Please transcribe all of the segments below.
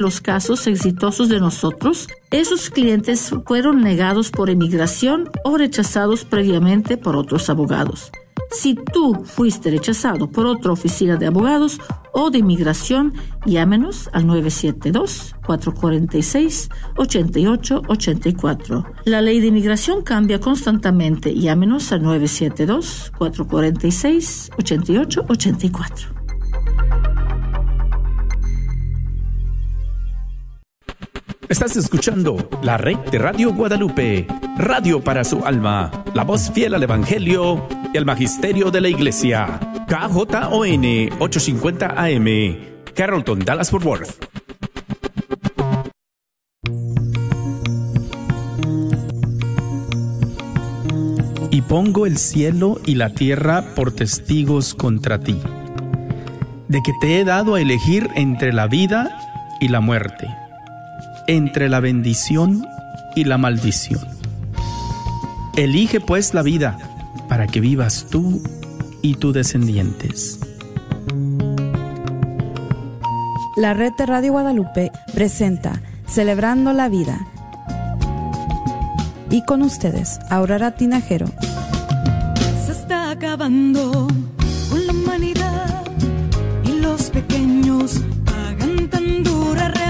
los casos exitosos de nosotros, esos clientes fueron negados por emigración o rechazados previamente por otros abogados. Si tú fuiste rechazado por otra oficina de abogados o de inmigración, llámenos al 972-446-8884. La ley de inmigración cambia constantemente. Llámenos al 972-446-8884. Estás escuchando la red de Radio Guadalupe, radio para su alma, la voz fiel al Evangelio y al Magisterio de la Iglesia. KJON 850 AM, Carrollton, Dallas Fort Worth. Y pongo el cielo y la tierra por testigos contra ti, de que te he dado a elegir entre la vida y la muerte entre la bendición y la maldición. Elige pues la vida para que vivas tú y tus descendientes. La red de Radio Guadalupe presenta Celebrando la Vida. Y con ustedes, Aurora Tinajero. Se está acabando con la humanidad y los pequeños de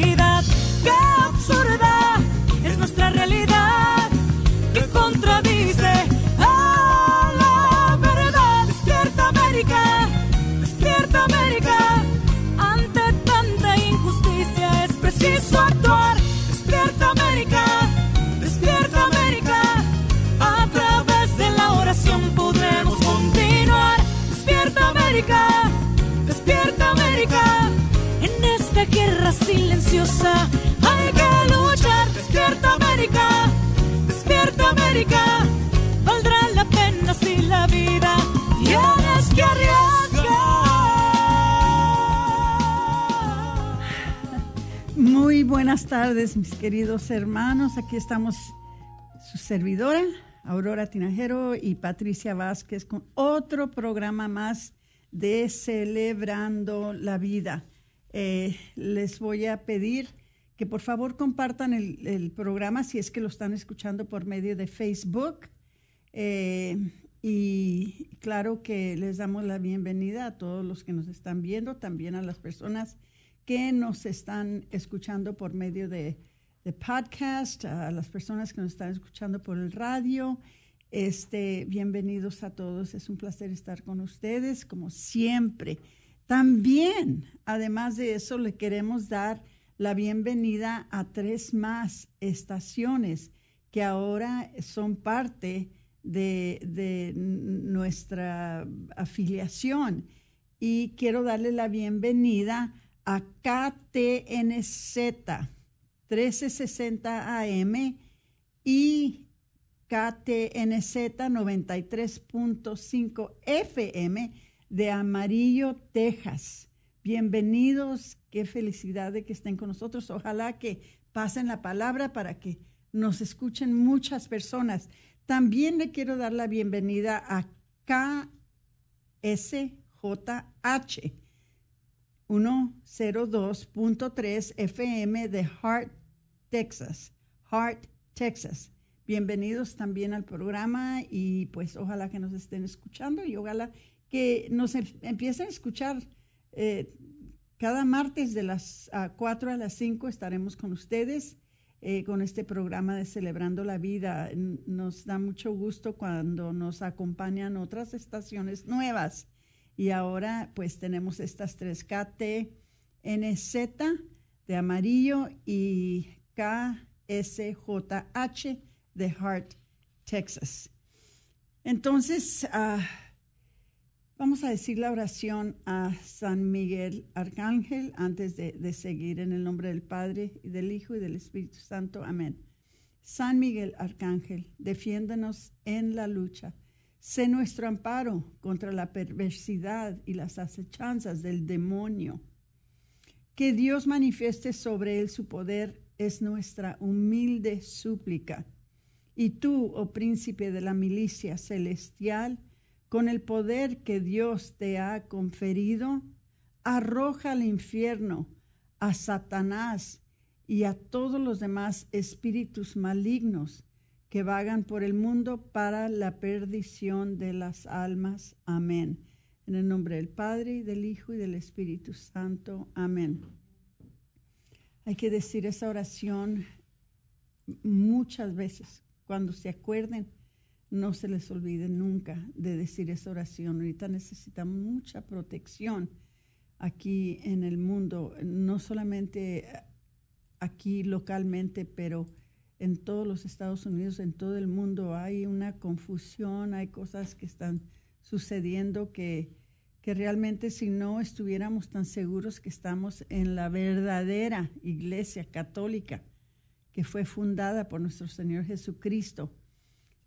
Buenas tardes, mis queridos hermanos. Aquí estamos su servidora, Aurora Tinajero y Patricia Vázquez, con otro programa más de Celebrando la Vida. Eh, les voy a pedir que por favor compartan el, programa si es que lo están escuchando por medio de Facebook. Eh, y claro que les damos la bienvenida a todos los que nos están viendo, también a las personas nos están escuchando por medio de, podcast, a las personas que nos están escuchando por el radio. Este, bienvenidos a todos, es un placer estar con ustedes, como siempre. También, además de eso, le queremos dar la bienvenida a tres más estaciones que ahora son parte de, nuestra afiliación. Y quiero darle la bienvenida a KTNZ 1360 AM y KTNZ 93.5 FM de Amarillo, Texas. Bienvenidos, qué felicidad de que estén con nosotros. Ojalá que pasen la palabra para que nos escuchen muchas personas. También le quiero dar la bienvenida a KSJH 102.3 FM de Hart, Texas. Hart, Texas. Bienvenidos también al programa y pues ojalá que nos estén escuchando y ojalá que nos em-, empiecen a escuchar. Eh, cada martes de las 4 a las 5 estaremos con ustedes eh, con este programa de Celebrando la Vida. Nos da mucho gusto cuando nos acompañan otras estaciones nuevas. Y ahora pues tenemos estas tres KTNZ de amarillo y KSJH de Hart, Texas. Entonces, uh, Vamos a decir la oración a San Miguel Arcángel antes de, seguir en el nombre del Padre y del Hijo y del Espíritu Santo. Amén. San Miguel Arcángel, defiéndanos en la lucha. Sé nuestro amparo contra la perversidad y las acechanzas del demonio. Que Dios manifieste sobre él su poder es nuestra humilde súplica. Y tú, oh príncipe de la milicia celestial, con el poder que Dios te ha conferido, arroja al infierno a Satanás y a todos los demás espíritus malignos que vagan por el mundo para la perdición de las almas. Amén. En el nombre del Padre, y del Hijo, y del Espíritu Santo. Amén. Hay que decir esa oración muchas veces. Cuando se acuerden, no se les olvide nunca de decir esa oración. Ahorita necesitamos mucha protección aquí en el mundo, no solamente aquí localmente, pero en todos los Estados Unidos, en todo el mundo hay una confusión, hay cosas que están sucediendo que, que realmente si no estuviéramos tan seguros que estamos en la verdadera iglesia católica que fue fundada por nuestro Señor Jesucristo,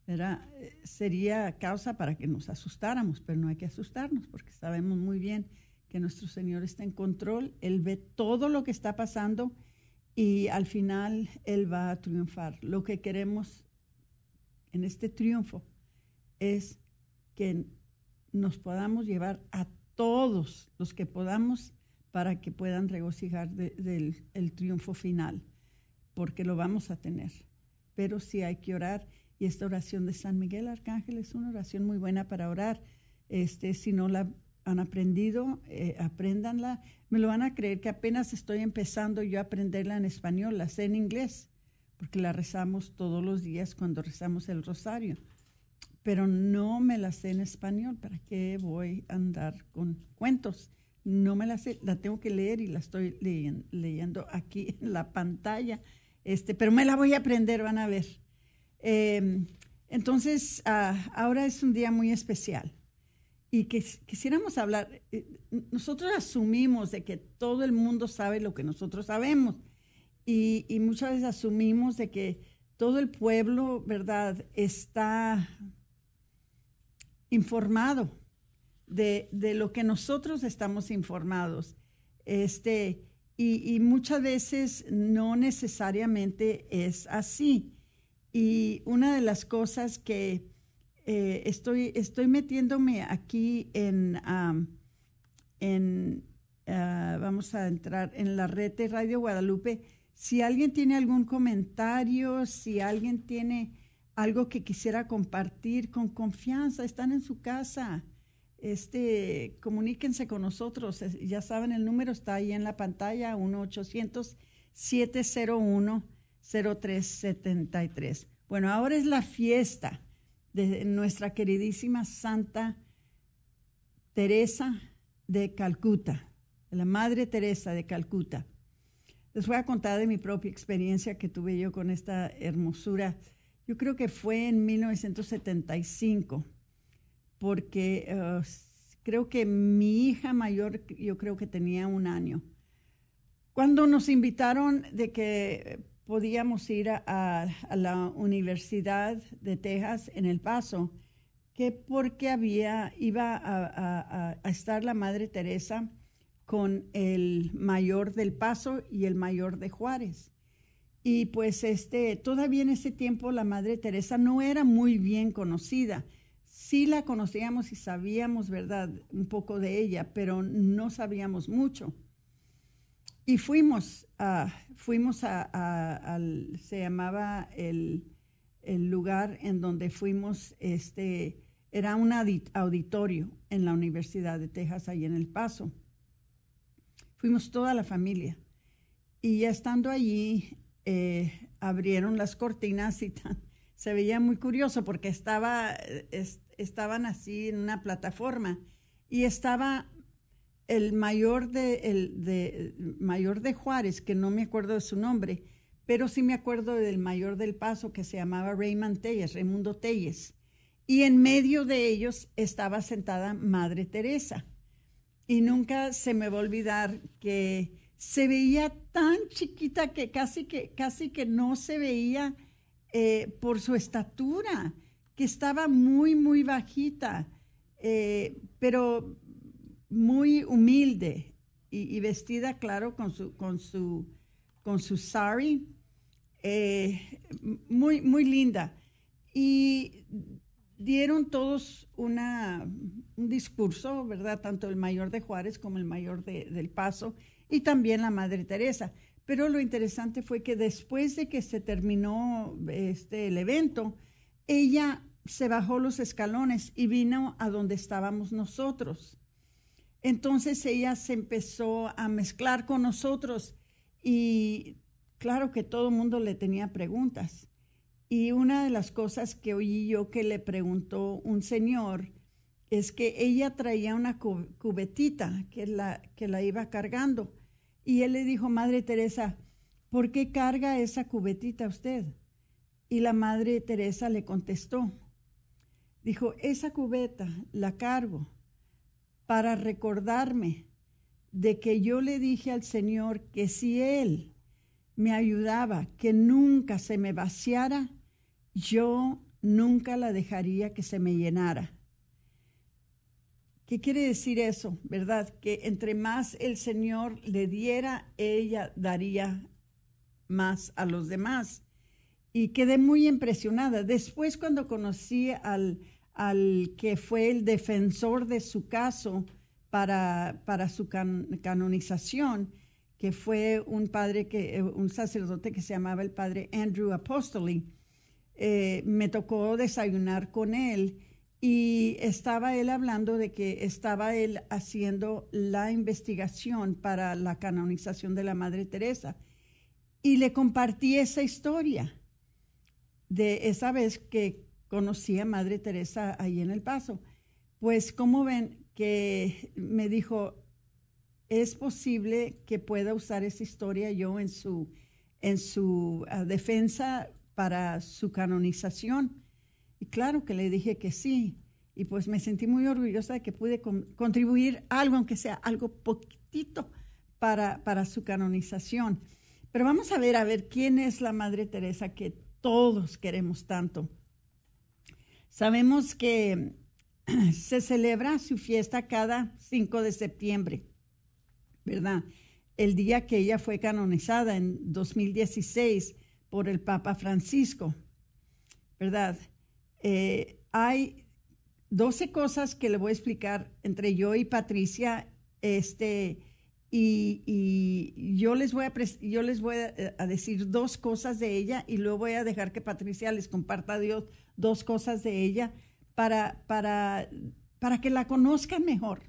era, sería causa para que nos asustáramos, pero no hay que asustarnos porque sabemos muy bien que nuestro Señor está en control, Él ve todo lo que está pasando y al final Él va a triunfar. Lo que queremos en este triunfo es que nos podamos llevar a todos los que podamos para que puedan regocijar del el triunfo final, porque lo vamos a tener. Pero sí hay que orar y esta oración de San Miguel Arcángel es una oración muy buena para orar. Este, si no la han aprendido, eh, apréndanla. Me lo van a creer que apenas estoy empezando yo a aprenderla en español, la sé en inglés, porque la rezamos todos los días cuando rezamos el rosario. Pero no me la sé en español, ¿para qué voy a andar con cuentos? No me la sé, la tengo que leer y la estoy leyendo aquí en la pantalla, este, pero me la voy a aprender, van a ver. Em, entonces, ah, ahora es un día muy especial y que quisiéramos hablar, eh, nosotros asumimos de que todo el mundo sabe lo que nosotros sabemos y, muchas veces asumimos de que todo el pueblo, ¿verdad?, está informado de, lo que nosotros estamos informados. Este, y muchas veces no necesariamente es así. Y una de las cosas que eh, estoy, estoy metiéndome aquí en, en ah, vamos a entrar en la red de Radio Guadalupe. Si alguien tiene algún comentario, si alguien tiene algo que quisiera compartir con confianza, están en su casa. Este, comuníquense con nosotros. Ya saben, el número está ahí en la pantalla, 1-800-701-0373. Bueno, ahora es la fiesta de nuestra queridísima Santa Teresa de Calcuta, la Madre Teresa de Calcuta. Les voy a contar de mi propia experiencia que tuve yo con esta hermosura. Yo creo que fue en 1975, porque eh, creo que mi hija mayor, yo creo que tenía un año. Cuando nos invitaron de que podíamos ir a, la Universidad de Texas en El Paso, que porque había, iba a, estar la Madre Teresa con el mayor del Paso y el mayor de Juárez. Y pues este, todavía en ese tiempo la Madre Teresa no era muy bien conocida. Sí la conocíamos y sabíamos, ¿verdad?, un poco de ella, pero no sabíamos mucho. Y fuimos, a, fuimos a, al, se llamaba el, el, lugar en donde fuimos, este, era un auditorio en la Universidad de Texas, ahí en El Paso. Fuimos toda la familia. Y estando allí, eh, abrieron las cortinas y se veía muy curioso porque estaba, estaban así en una plataforma y estaba el mayor de, el, de, mayor de Juárez, que no me acuerdo de su nombre, pero sí me acuerdo del mayor del Paso que se llamaba Raymond Telles, Raimundo Telles. Y en medio de ellos estaba sentada Madre Teresa. Y nunca se me va a olvidar que se veía tan chiquita que casi que, casi que no se veía eh, por su estatura. que estaba muy, muy bajita, eh, pero muy humilde y, vestida, claro, con su, con su, con su sari, eh, muy, muy linda. Y dieron todos una, un discurso, ¿verdad? Tanto el mayor de Juárez como el mayor de, del Paso y también la Madre Teresa. Pero lo interesante fue que después de que se terminó este, el evento, ella se bajó los escalones y vino a donde estábamos nosotros. Entonces ella se empezó a mezclar con nosotros y claro que todo el mundo le tenía preguntas. Y una de las cosas que oí yo que le preguntó un señor es que ella traía una cubetita que la, que la iba cargando. Y él le dijo, Madre Teresa, ¿por qué carga esa cubetita usted? Y la Madre Teresa le contestó, dijo, esa cubeta la cargo para recordarme de que yo le dije al Señor que si Él me ayudaba, que nunca se me vaciara, yo nunca la dejaría que se me llenara. ¿Qué quiere decir eso? ¿Verdad? Que entre más el Señor le diera, ella daría más a los demás. Y quedé muy impresionada. Después, cuando conocí al, al que fue el defensor de su caso para, para su canonización, que fue un padre, que, un sacerdote que se llamaba el padre Andrew Apostoli, eh, me tocó desayunar con él y estaba él hablando de que estaba él haciendo la investigación para la canonización de la Madre Teresa. Y le compartí esa historia de esa vez que conocí a Madre Teresa ahí en El Paso. Pues como ven que me dijo, es posible que pueda usar esa historia yo en su, en su ah, defensa para su canonización. Y claro que le dije que sí. Y pues me sentí muy orgullosa de que pude contribuir algo, aunque sea algo poquitito, para, para su canonización. Pero vamos a ver, a ver, quién es la Madre Teresa que todos queremos tanto. Sabemos que se celebra su fiesta cada 5 de septiembre, ¿verdad? El día que ella fue canonizada en 2016 por el Papa Francisco, ¿verdad? Eh, hay 12 cosas que le voy a explicar entre yo y Patricia, este, y, yo les voy, a, yo les voy a, decir dos cosas de ella y luego voy a dejar que Patricia les comparta Dios dos cosas de ella para, para, para que la conozcan mejor,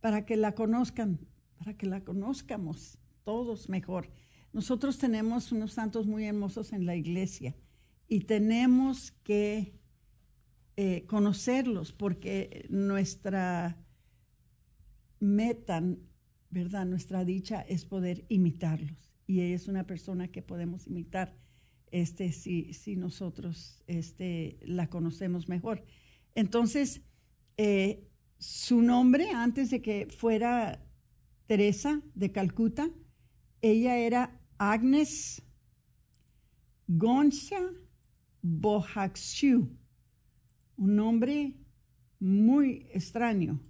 para que la conozcan, para que la conozcamos todos mejor. Nosotros tenemos unos santos muy hermosos en la iglesia y tenemos que eh, conocerlos porque nuestra meta, ¿verdad? Nuestra dicha es poder imitarlos y ella es una persona que podemos imitar este, si, si nosotros este, la conocemos mejor. Entonces, eh, su nombre, antes de que fuera Teresa de Calcuta, ella era Agnes Gonza Bohaxiu, un nombre muy extraño.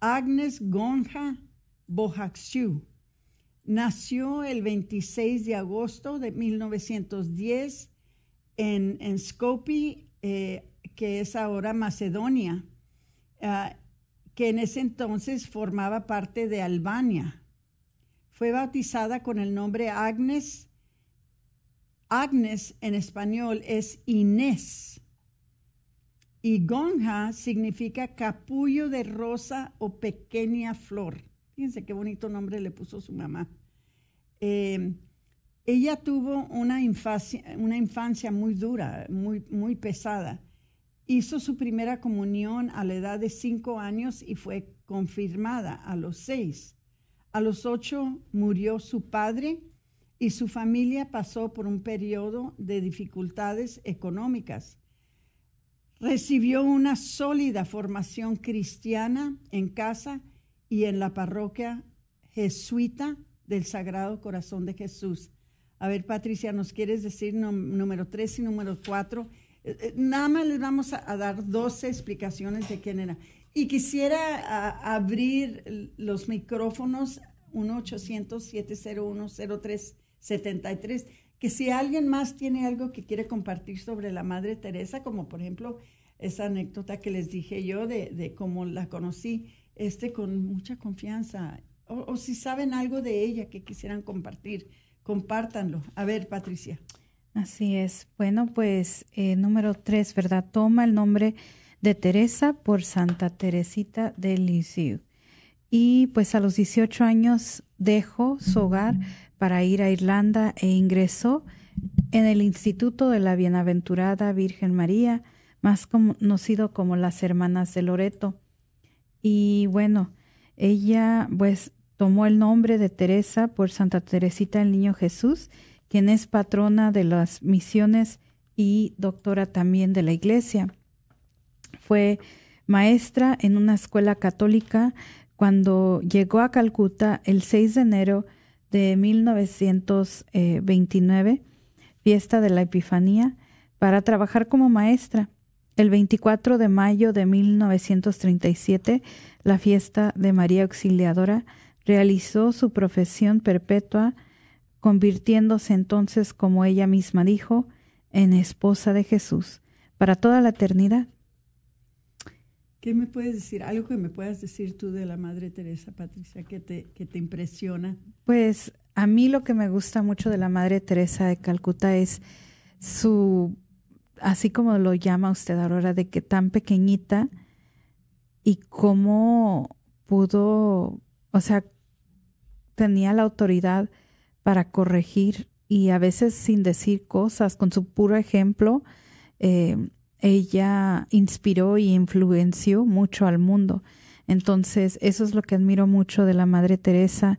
Agnes Gonja Bohaxiu nació el 26 de agosto de 1910 en, en Skopje, eh, que es ahora Macedonia, ah, que en ese entonces formaba parte de Albania. Fue bautizada con el nombre Agnes. Agnes en español es Inés. Y Gonja significa capullo de rosa o pequeña flor. Fíjense qué bonito nombre le puso su mamá. Eh, ella tuvo una infancia, una infancia muy dura, muy, muy pesada. Hizo su primera comunión a la edad de cinco años y fue confirmada a los seis. A los ocho murió su padre y su familia pasó por un periodo de dificultades económicas. Recibió una sólida formación cristiana en casa y en la parroquia jesuita del Sagrado Corazón de Jesús. A ver, Patricia, ¿nos quieres decir número tres y número cuatro? Eh, eh, Nada más les vamos a, dar 12 explicaciones de quién era. Y quisiera abrir los micrófonos 1-800-701-0373, que si alguien más tiene algo que quiere compartir sobre la Madre Teresa, como por ejemplo esa anécdota que les dije yo de, de cómo la conocí, este con mucha confianza, o, si saben algo de ella que quisieran compartir, compártanlo. A ver, Patricia. Así es. Bueno, pues eh, número tres, ¿verdad? Toma el nombre de Teresa por Santa Teresita de Lisieux. Y pues a los 18 años dejó su hogar para ir a Irlanda e ingresó en el Instituto de la Bienaventurada Virgen María, más conocido como las Hermanas de Loreto. Y bueno, ella pues tomó el nombre de Teresa por Santa Teresita el Niño Jesús, quien es patrona de las misiones y doctora también de la iglesia. Fue maestra en una escuela católica cuando llegó a Calcuta el 6 de enero de 1929, fiesta de la Epifanía, para trabajar como maestra. El 24 de mayo de 1937, la fiesta de María Auxiliadora, realizó su profesión perpetua, convirtiéndose entonces, como ella misma dijo, en esposa de Jesús para toda la eternidad. ¿Qué me puedes decir? Algo que me puedas decir tú de la Madre Teresa, Patricia, que te, que te impresiona. Pues a mí lo que me gusta mucho de la Madre Teresa de Calcuta es su, así como lo llama usted ahora, de que tan pequeñita y cómo pudo, o sea, tenía la autoridad para corregir y a veces sin decir cosas, con su puro ejemplo, eh, ella inspiró y influenció mucho al mundo. Entonces, eso es lo que admiro mucho de la Madre Teresa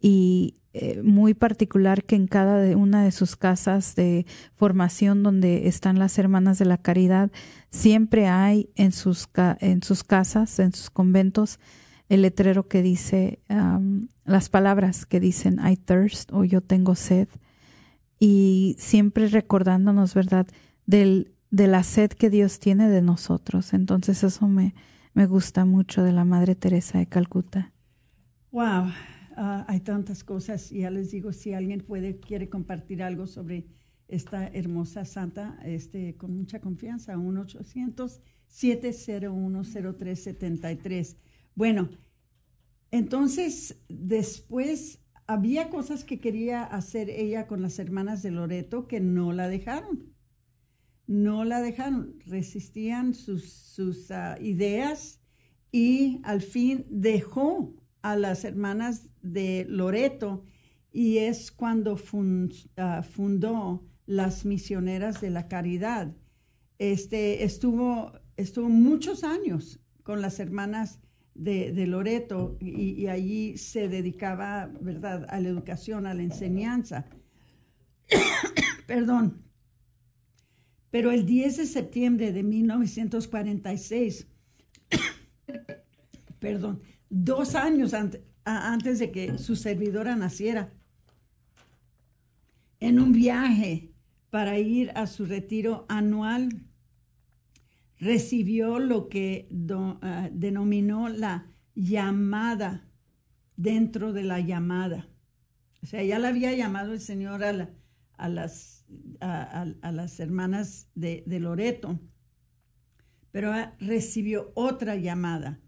y eh, muy particular que en cada de una de sus casas de formación donde están las hermanas de la caridad, siempre hay en sus, en sus casas, en sus conventos, el letrero que dice, las palabras que dicen I thirst o yo tengo sed. Y siempre recordándonos, ¿verdad?, del, de la sed que Dios tiene de nosotros. Entonces eso me, me gusta mucho de la Madre Teresa de Calcuta. Wow, ah, hay tantas cosas. Ya les digo, si alguien puede, quiere compartir algo sobre esta hermosa santa, este, con mucha confianza, 1-800-701-0373. Bueno, entonces después había cosas que quería hacer ella con las hermanas de Loreto que no la dejaron. No la dejaron, resistían sus, sus ah, ideas y al fin dejó a las hermanas de Loreto y es cuando ah, fundó las misioneras de la caridad. Este, estuvo, estuvo muchos años con las hermanas de, de Loreto y, y allí se dedicaba, ¿verdad?, a la educación, a la enseñanza. Perdón. Pero el 10 de septiembre de 1946, perdón, dos años ante- a- antes de que su servidora naciera, en un viaje para ir a su retiro anual, recibió lo que ah, denominó la llamada dentro de la llamada. O sea, ya la había llamado el Señor a, la- a las, hermanas de, de Loreto, pero ah, recibió otra llamada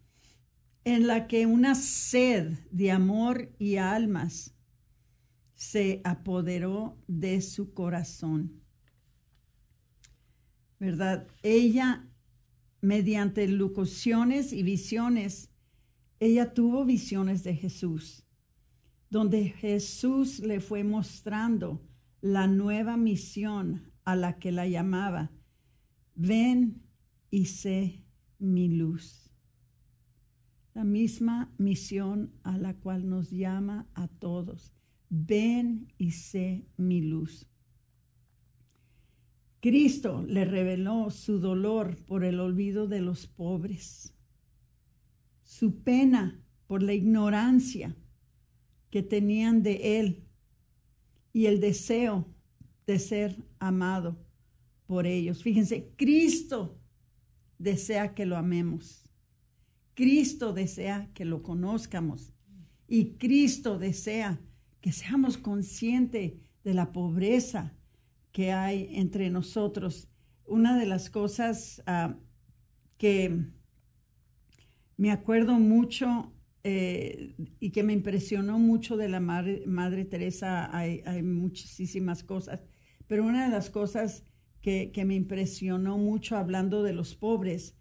en la que una sed de amor y almas se apoderó de su corazón. ¿Verdad? Ella, mediante locuciones y visiones, ella tuvo visiones de Jesús, donde Jesús le fue mostrando la nueva misión a la que la llamaba. Ven y sé mi luz la misma misión a la cual nos llama a todos. Ven y sé mi luz. Cristo le reveló su dolor por el olvido de los pobres, su pena por la ignorancia que tenían de Él y el deseo de ser amado por ellos. Fíjense, Cristo desea que lo amemos. Cristo desea que lo conozcamos. Y Cristo desea que seamos conscientes de la pobreza que hay entre nosotros. Una de las cosas ah, que me acuerdo mucho eh, y que me impresionó mucho de la Madre, Teresa, hay, muchísimas cosas, pero una de las cosas que, me impresionó mucho hablando de los pobres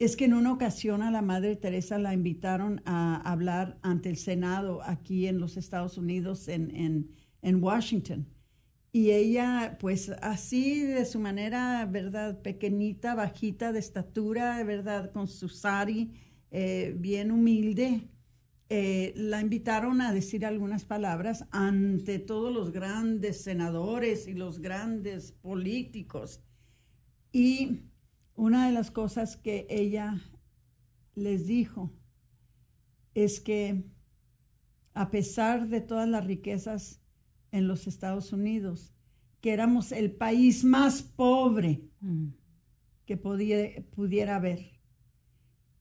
es que en una ocasión a la Madre Teresa la invitaron a hablar ante el Senado aquí en los Estados Unidos, en, en, Washington. Y ella, pues así de su manera, ¿verdad? Pequeñita, bajita de estatura, ¿verdad? Con su sari, eh, bien humilde, eh, la invitaron a decir algunas palabras ante todos los grandes senadores y los grandes políticos. Y una de las cosas que ella les dijo es que a pesar de todas las riquezas en los Estados Unidos, que éramos el país más pobre mm. que pudiera haber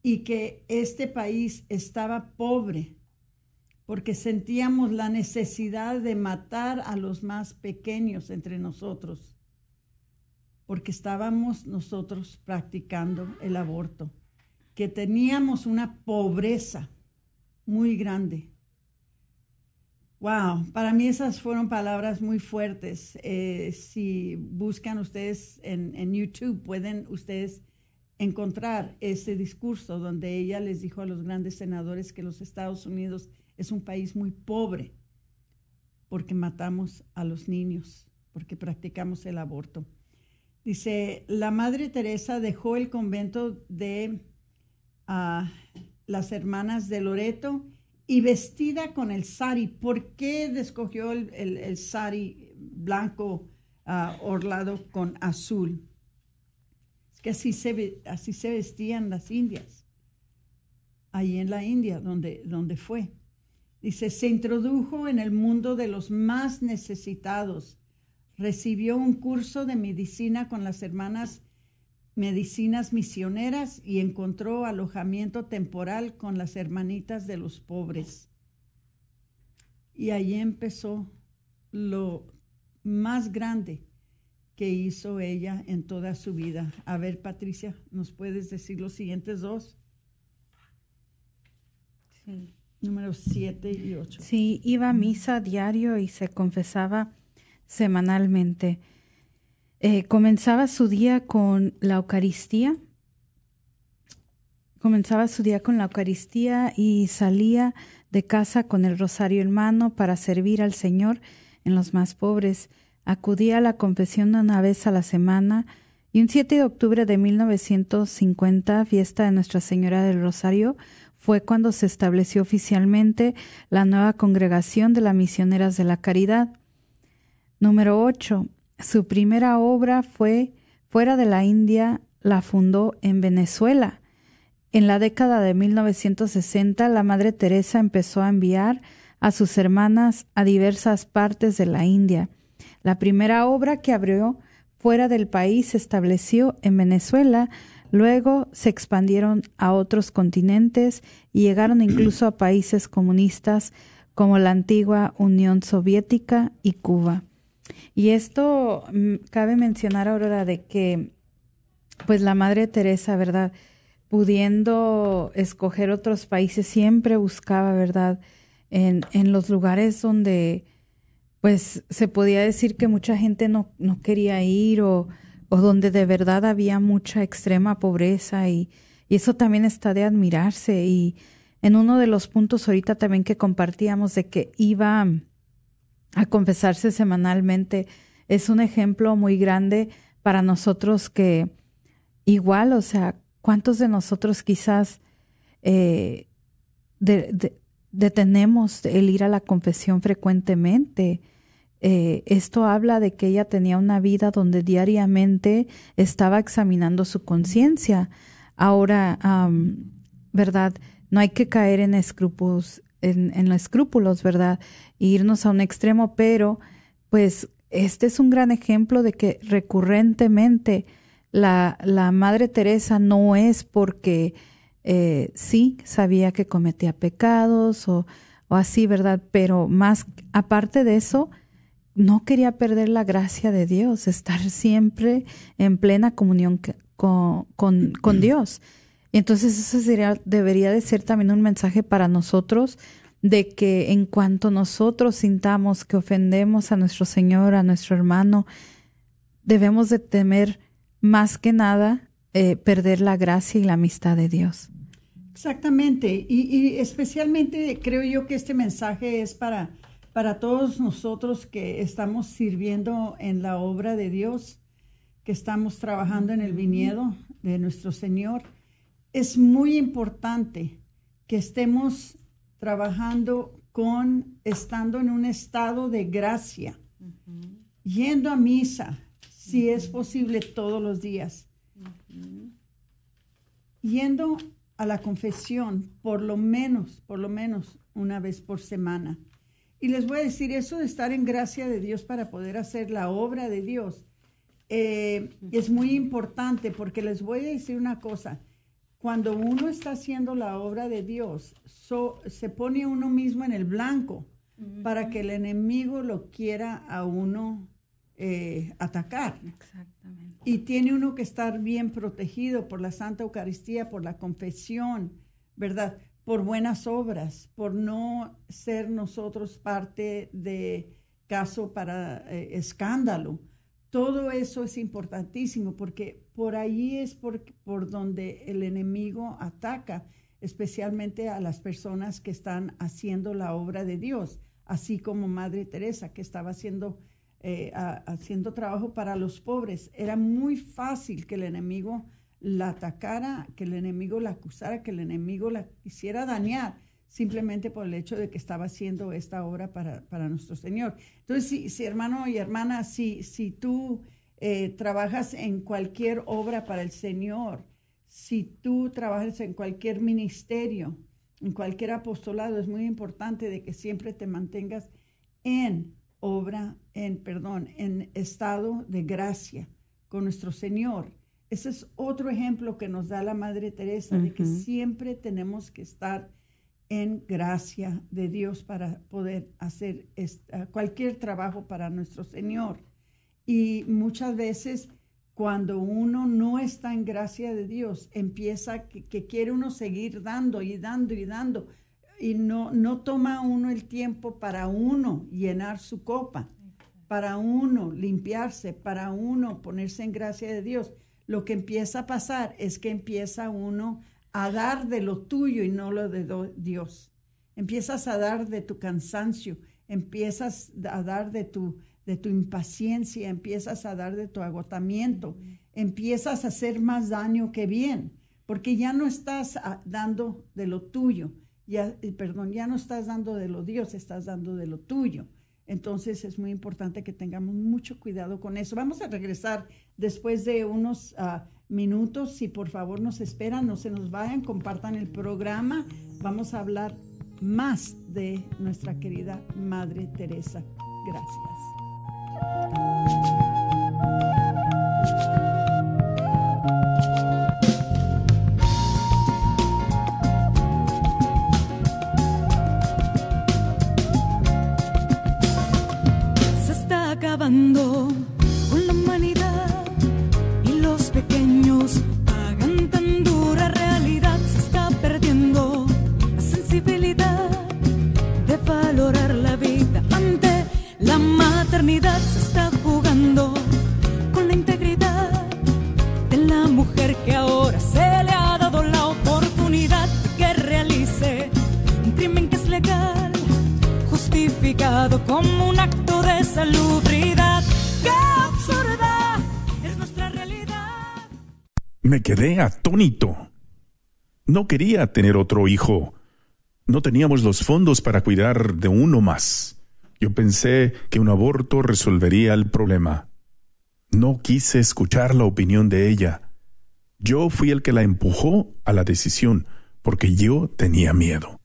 y que este país estaba pobre porque sentíamos la necesidad de matar a los más pequeños entre nosotros, porque estábamos nosotros practicando el aborto, que teníamos una pobreza muy grande Wow, para mí esas fueron palabras muy fuertes. Eh, si buscan ustedes en, YouTube, pueden ustedes encontrar ese discurso donde ella les dijo a los grandes senadores que los Estados Unidos es un país muy pobre porque matamos a los niños, porque practicamos el aborto. Dice, la Madre Teresa dejó el convento de ah, las hermanas de Loreto y vestida con el sari. ¿Por qué escogió el, sari blanco uh, orlado con azul? Es que así se, así se vestían las indias, ahí en la India, donde, donde fue. Dice, se introdujo en el mundo de los más necesitados. Recibió un curso de medicina con las hermanas medicinas misioneras y encontró alojamiento temporal con las hermanitas de los pobres. Y ahí empezó lo más grande que hizo ella en toda su vida. A ver, Patricia, ¿nos puedes decir los siguientes dos? Sí. Números siete y ocho. Sí, iba a misa diario y se confesaba semanalmente. Eh, comenzaba su día con la Eucaristía. Comenzaba su día con la Eucaristía y salía de casa con el rosario en mano para servir al Señor en los más pobres. Acudía a la confesión una vez a la semana y un 7 de octubre de 1950, fiesta de Nuestra Señora del Rosario, fue cuando se estableció oficialmente la nueva congregación de las misioneras de la caridad. Número 8. Su primera obra fue Fuera de la India, la fundó en Venezuela. En la década de 1960, la Madre Teresa empezó a enviar a sus hermanas a diversas partes de la India. La primera obra que abrió fuera del país se estableció en Venezuela, luego se expandieron a otros continentes y llegaron incluso a países comunistas como la antigua Unión Soviética y Cuba. Y esto mm, cabe mencionar, Aurora, de que pues la Madre Teresa, ¿verdad? Pudiendo escoger otros países, siempre buscaba, ¿verdad? En, en los lugares donde pues se podía decir que mucha gente no, no quería ir o, o donde de verdad había mucha extrema pobreza y, y eso también está de admirarse. Y en uno de los puntos ahorita también que compartíamos de que iba a confesarse semanalmente es un ejemplo muy grande para nosotros que igual, o sea, ¿cuántos de nosotros quizás eh, detenemos el ir a la confesión frecuentemente? Eh, esto habla de que ella tenía una vida donde diariamente estaba examinando su conciencia. Ahora, ¿verdad? No hay que caer en escrúpulos, en, en los escrúpulos, ¿verdad? irnos a un extremo, pero pues este es un gran ejemplo de que recurrentemente la, la Madre Teresa no es porque eh, sí sabía que cometía pecados o, o así, ¿verdad? Pero más aparte de eso, no quería perder la gracia de Dios, estar siempre en plena comunión con, con, con Dios. Y entonces eso sería, debería de ser también un mensaje para nosotros de que en cuanto nosotros sintamos que ofendemos a nuestro Señor, a nuestro hermano, debemos de temer más que nada eh, perder la gracia y la amistad de Dios. Exactamente, y, especialmente creo yo que este mensaje es para, para todos nosotros que estamos sirviendo en la obra de Dios, que estamos trabajando en el viñedo de nuestro Señor. Es muy importante que estemos trabajando con, estando en un estado de gracia, yendo a misa, si es posible, todos los días, yendo a la confesión por lo menos, por lo menos una vez por semana. Y les voy a decir, eso de estar en gracia de Dios para poder hacer la obra de Dios eh, es muy importante porque les voy a decir una cosa, cuando uno está haciendo la obra de Dios, se pone uno mismo en el blanco para que el enemigo lo quiera a uno eh, atacar. Exactamente. Y tiene uno que estar bien protegido por la Santa Eucaristía, por la confesión, ¿verdad? Por buenas obras, por no ser nosotros parte de caso para eh, escándalo. Todo eso es importantísimo porque por ahí es por, por donde el enemigo ataca, especialmente a las personas que están haciendo la obra de Dios, así como Madre Teresa, que estaba haciendo, eh, haciendo trabajo para los pobres. Era muy fácil que el enemigo la atacara, que el enemigo la acusara, que el enemigo la quisiera dañar simplemente por el hecho de que estaba haciendo esta obra para, nuestro Señor. Entonces, si, hermano y hermana, si, si tú eh, trabajas en cualquier obra para el Señor, si tú trabajas en cualquier ministerio, en cualquier apostolado, es muy importante de que siempre te mantengas en obra, en, perdón, en estado de gracia con nuestro Señor. Ese es otro ejemplo que nos da la Madre Teresa, de que siempre tenemos que estar en gracia de Dios para poder hacer cualquier trabajo para nuestro Señor. Y muchas veces cuando uno no está en gracia de Dios, empieza que, quiere uno seguir dando y dando y dando y no, no toma uno el tiempo para uno llenar su copa, para uno limpiarse, para uno ponerse en gracia de Dios. Lo que empieza a pasar es que empieza uno a dar de lo tuyo y no lo de Dios. Empiezas a dar de tu cansancio, empiezas a dar de tu, de tu impaciencia, empiezas a dar de tu agotamiento, empiezas a hacer más daño que bien, porque ya no estás ah, dando de lo tuyo, ya, eh, perdón, ya no estás dando de lo Dios, estás dando de lo tuyo. Entonces es muy importante que tengamos mucho cuidado con eso. Vamos a regresar después de unos uh, minutos. Si por favor nos esperan, no se nos vayan, compartan el programa. Vamos a hablar más de nuestra querida Madre Teresa. Gracias. No quería tener otro hijo. No teníamos los fondos para cuidar de uno más. Yo pensé que un aborto resolvería el problema. No quise escuchar la opinión de ella. Yo fui el que la empujó a la decisión, porque yo tenía miedo.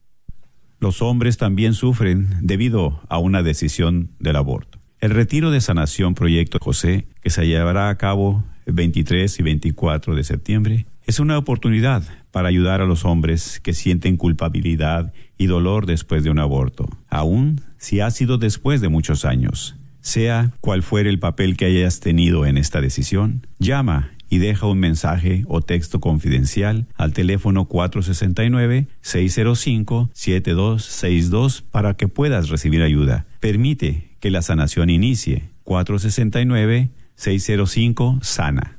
Los hombres también sufren debido a una decisión del aborto. El retiro de sanación Proyecto José, que se llevará a cabo el 23 y 24 de septiembre, es una oportunidad para ayudar a los hombres que sienten culpabilidad y dolor después de un aborto, aun si ha sido después de muchos años. Sea cual fuere el papel que hayas tenido en esta decisión, llama y deja un mensaje o texto confidencial al teléfono 469-605-7262 para que puedas recibir ayuda. Permite que la sanación inicie. 469-605-SANA.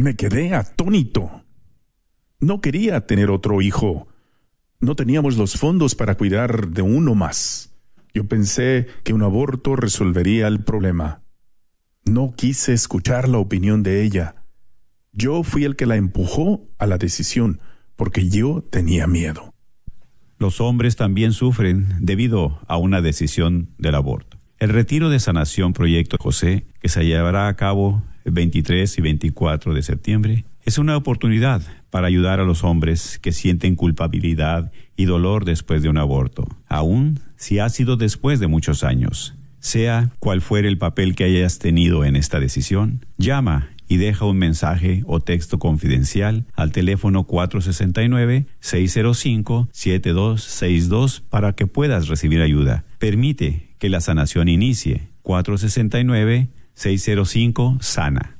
Me quedé atónito. No quería tener otro hijo. No teníamos los fondos para cuidar de uno más. Yo pensé que un aborto resolvería el problema. No quise escuchar la opinión de ella. Yo fui el que la empujó a la decisión, porque yo tenía miedo. Los hombres también sufren debido a una decisión del aborto. El retiro de sanación Proyecto José, que se llevará a cabo 23 y 24 de septiembre, es una oportunidad para ayudar a los hombres que sienten culpabilidad y dolor después de un aborto, aun si ha sido después de muchos años. Sea cual fuere el papel que hayas tenido en esta decisión, llama y deja un mensaje o texto confidencial al teléfono 469-605-7262 para que puedas recibir ayuda. Permite que la sanación inicie. 469 605 Sana.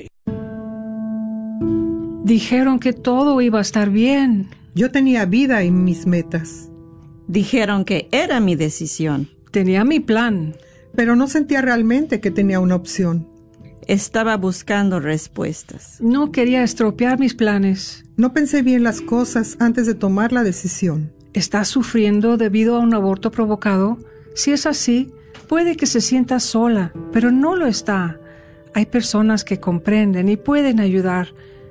Dijeron que todo iba a estar bien. Yo tenía vida en mis metas. Dijeron que era mi decisión. Tenía mi plan. Pero no sentía realmente que tenía una opción. Estaba buscando respuestas. No quería estropear mis planes. No pensé bien las cosas antes de tomar la decisión. ¿Estás sufriendo debido a un aborto provocado? Si es así, puede que se sienta sola, pero no lo está. Hay personas que comprenden y pueden ayudar.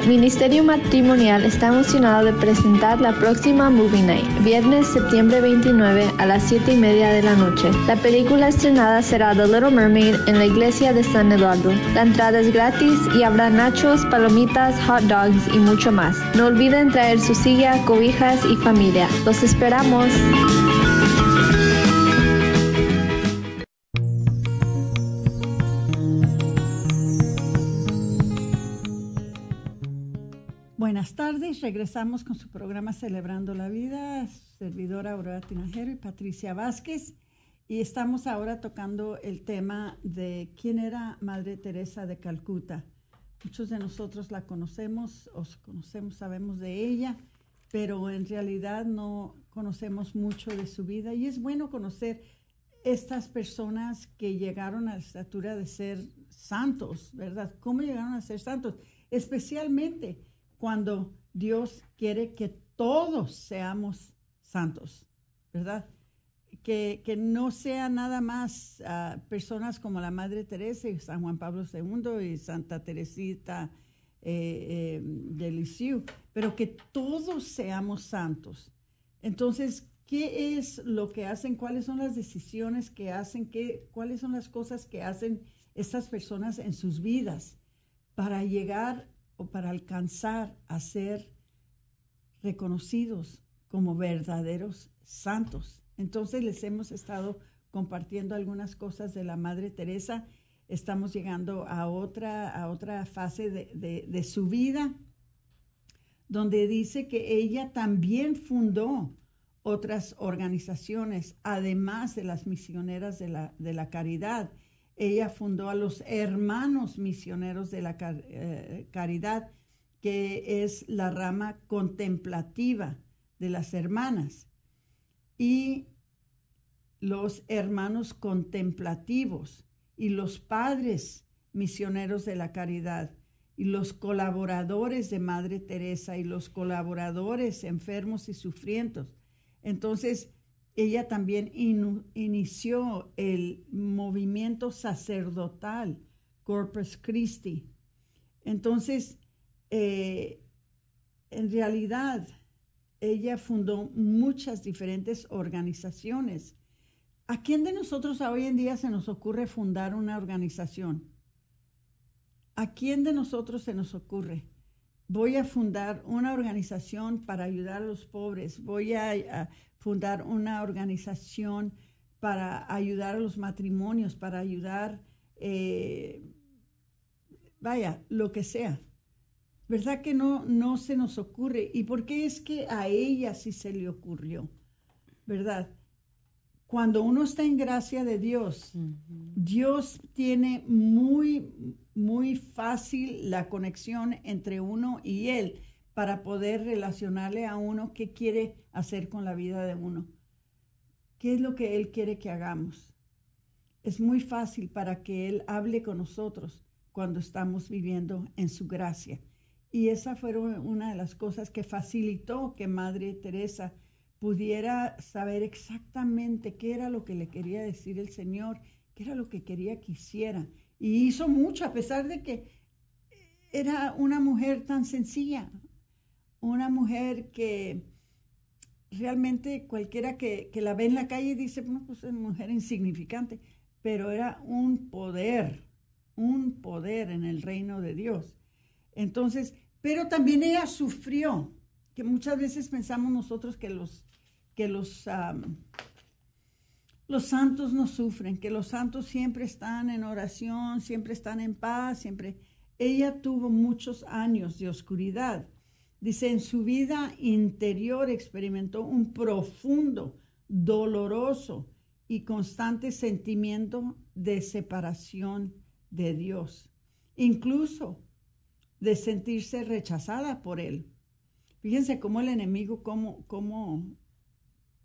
Ministerio Matrimonial está emocionado de presentar la próxima Movie Night, viernes septiembre 29 a las 7 y media de la noche. La película estrenada será The Little Mermaid en la iglesia de San Eduardo. La entrada es gratis y habrá nachos, palomitas, hot dogs y mucho más. No olviden traer su silla, cobijas y familia. Los esperamos. Buenas tardes, regresamos con su programa Celebrando la Vida, servidora Aurora Tinajero y Patricia Vázquez, y estamos ahora tocando el tema de quién era Madre Teresa de Calcuta. Muchos de nosotros la conocemos, o conocemos, sabemos de ella, pero en realidad no conocemos mucho de su vida y es bueno conocer estas personas que llegaron a la estatura de ser santos, ¿verdad? ¿Cómo llegaron a ser santos? Especialmente cuando Dios quiere que todos seamos santos, ¿verdad? Que, que no sea nada más uh, personas como la Madre Teresa y San Juan Pablo II y Santa Teresita eh, eh, de Lisieux, pero que todos seamos santos. Entonces, qué es lo que hacen, cuáles son las decisiones que hacen, qué, cuáles son las cosas que hacen estas personas en sus vidas para llegar o para alcanzar a ser reconocidos como verdaderos santos. Entonces les hemos estado compartiendo algunas cosas de la Madre Teresa. Estamos llegando a otra, a otra fase de, de su vida, donde dice que ella también fundó otras organizaciones, además de las misioneras de la, de la caridad. Ella fundó a los hermanos misioneros de la eh, caridad, que es la rama contemplativa de las hermanas, y los hermanos contemplativos y los padres misioneros de la caridad y los colaboradores de Madre Teresa y los colaboradores enfermos y sufrientes entonces, ella también inició el movimiento sacerdotal, Corpus Christi. Entonces, eh, en realidad, ella fundó muchas diferentes organizaciones. ¿A quién de nosotros hoy en día se nos ocurre fundar una organización? ¿A quién de nosotros se nos ocurre? Voy a fundar una organización para ayudar a los pobres, voy a, fundar una organización para ayudar a los matrimonios, para ayudar, eh, vaya, lo que sea. ¿Verdad que no, no se nos ocurre? ¿Y por qué es que a ella sí se le ocurrió? ¿Verdad? Cuando uno está en gracia de Dios, Dios tiene muy, muy fácil la conexión entre uno y Él para poder relacionarle a uno qué quiere hacer con la vida de uno. ¿Qué es lo que Él quiere que hagamos? Es muy fácil para que Él hable con nosotros cuando estamos viviendo en su gracia. Y esa fue una de las cosas que facilitó que Madre Teresa pudiera saber exactamente qué era lo que le quería decir el Señor, qué era lo que quería que hiciera. Y hizo mucho, a pesar de que era una mujer tan sencilla, una mujer que realmente cualquiera que, la ve en la calle dice, bueno, pues es mujer insignificante, pero era un poder, un poder en el reino de Dios. Entonces, pero también ella sufrió, que muchas veces pensamos nosotros que los, que los, los santos no sufren, que los santos siempre están en oración, siempre están en paz, siempre. Ella tuvo muchos años de oscuridad. Dice, en su vida interior experimentó un profundo, doloroso y constante sentimiento de separación de Dios, incluso de sentirse rechazada por Él. Fíjense cómo el enemigo, cómo, cómo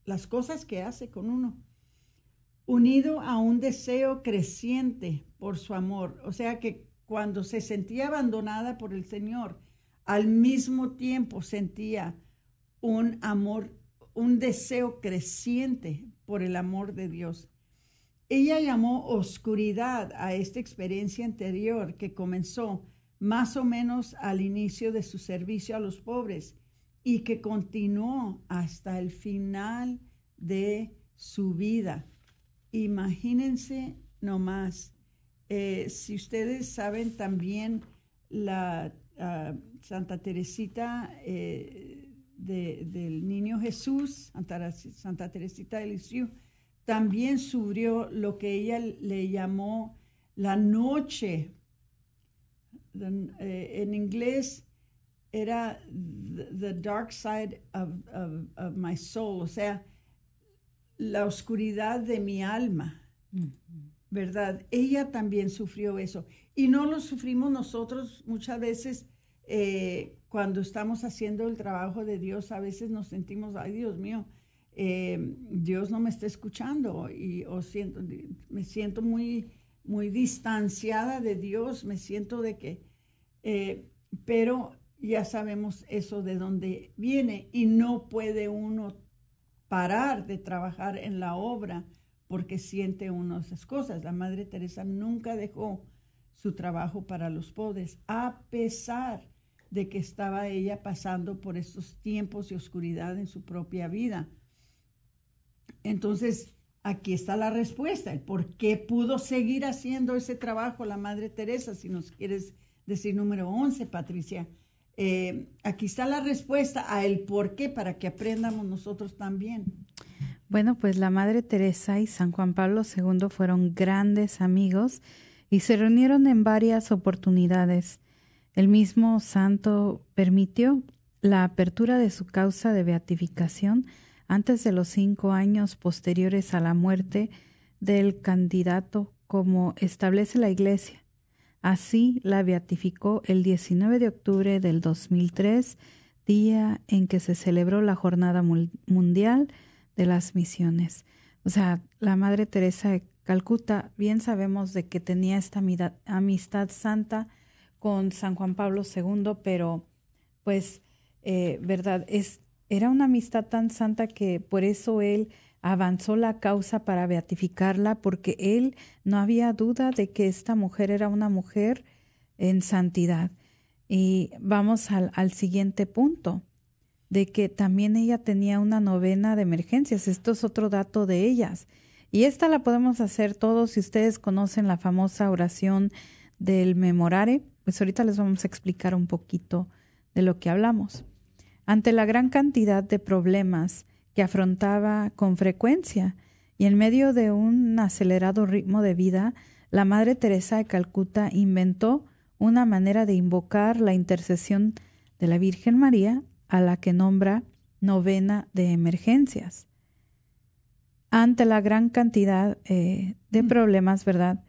las cosas que hace con uno unido a un deseo creciente por su amor. O sea que cuando se sentía abandonada por el Señor, al mismo tiempo sentía un amor, un deseo creciente por el amor de Dios. Ella llamó oscuridad a esta experiencia anterior que comenzó más o menos al inicio de su servicio a los pobres y que continuó hasta el final de su vida. Imagínense nomás, eh, si ustedes saben también la ah, Santa Teresita eh, del Niño Jesús, Santa, Teresita de Lisieux, también sufrió lo que ella le llamó la noche. Eh, en inglés era the, dark side of, of my soul, o sea, la oscuridad de mi alma, ¿verdad? Ella también sufrió eso. Y no lo sufrimos nosotros muchas veces eh, cuando estamos haciendo el trabajo de Dios, a veces nos sentimos, ay Dios mío, eh, Dios no me está escuchando y o siento, me siento muy, muy distanciada de Dios, me siento de que, eh, pero ya sabemos eso de dónde viene y no puede uno parar de trabajar en la obra porque siente uno esas cosas. La Madre Teresa nunca dejó su trabajo para los pobres, a pesar de que estaba ella pasando por estos tiempos de oscuridad en su propia vida. Entonces, aquí está la respuesta, el por qué pudo seguir haciendo ese trabajo la Madre Teresa, si nos quieres decir número 11, Patricia. Eh, aquí está la respuesta a el por qué para que aprendamos nosotros también. Bueno, pues la Madre Teresa y San Juan Pablo II fueron grandes amigos y se reunieron en varias oportunidades. El mismo santo permitió la apertura de su causa de beatificación antes de los cinco años posteriores a la muerte del candidato, como establece la Iglesia. Así la beatificó el 19 de octubre del 2003, día en que se celebró la Jornada Mundial de las Misiones. O sea, la Madre Teresa de Calcuta, bien sabemos de que tenía esta amistad santa con San Juan Pablo II, pero pues, eh, ¿verdad? Es, era una amistad tan santa que por eso él avanzó la causa para beatificarla, porque él no había duda de que esta mujer era una mujer en santidad. Y vamos al, siguiente punto, de que también ella tenía una novena de emergencias. Esto es otro dato de ellas. Y esta la podemos hacer todos si ustedes conocen la famosa oración del memorare. Pues ahorita les vamos a explicar un poquito de lo que hablamos. Ante la gran cantidad de problemas que afrontaba con frecuencia y en medio de un acelerado ritmo de vida, la Madre Teresa de Calcuta inventó una manera de invocar la intercesión de la Virgen María a la que nombra novena de emergencias. Ante la gran cantidad eh, de mm. problemas, ¿verdad?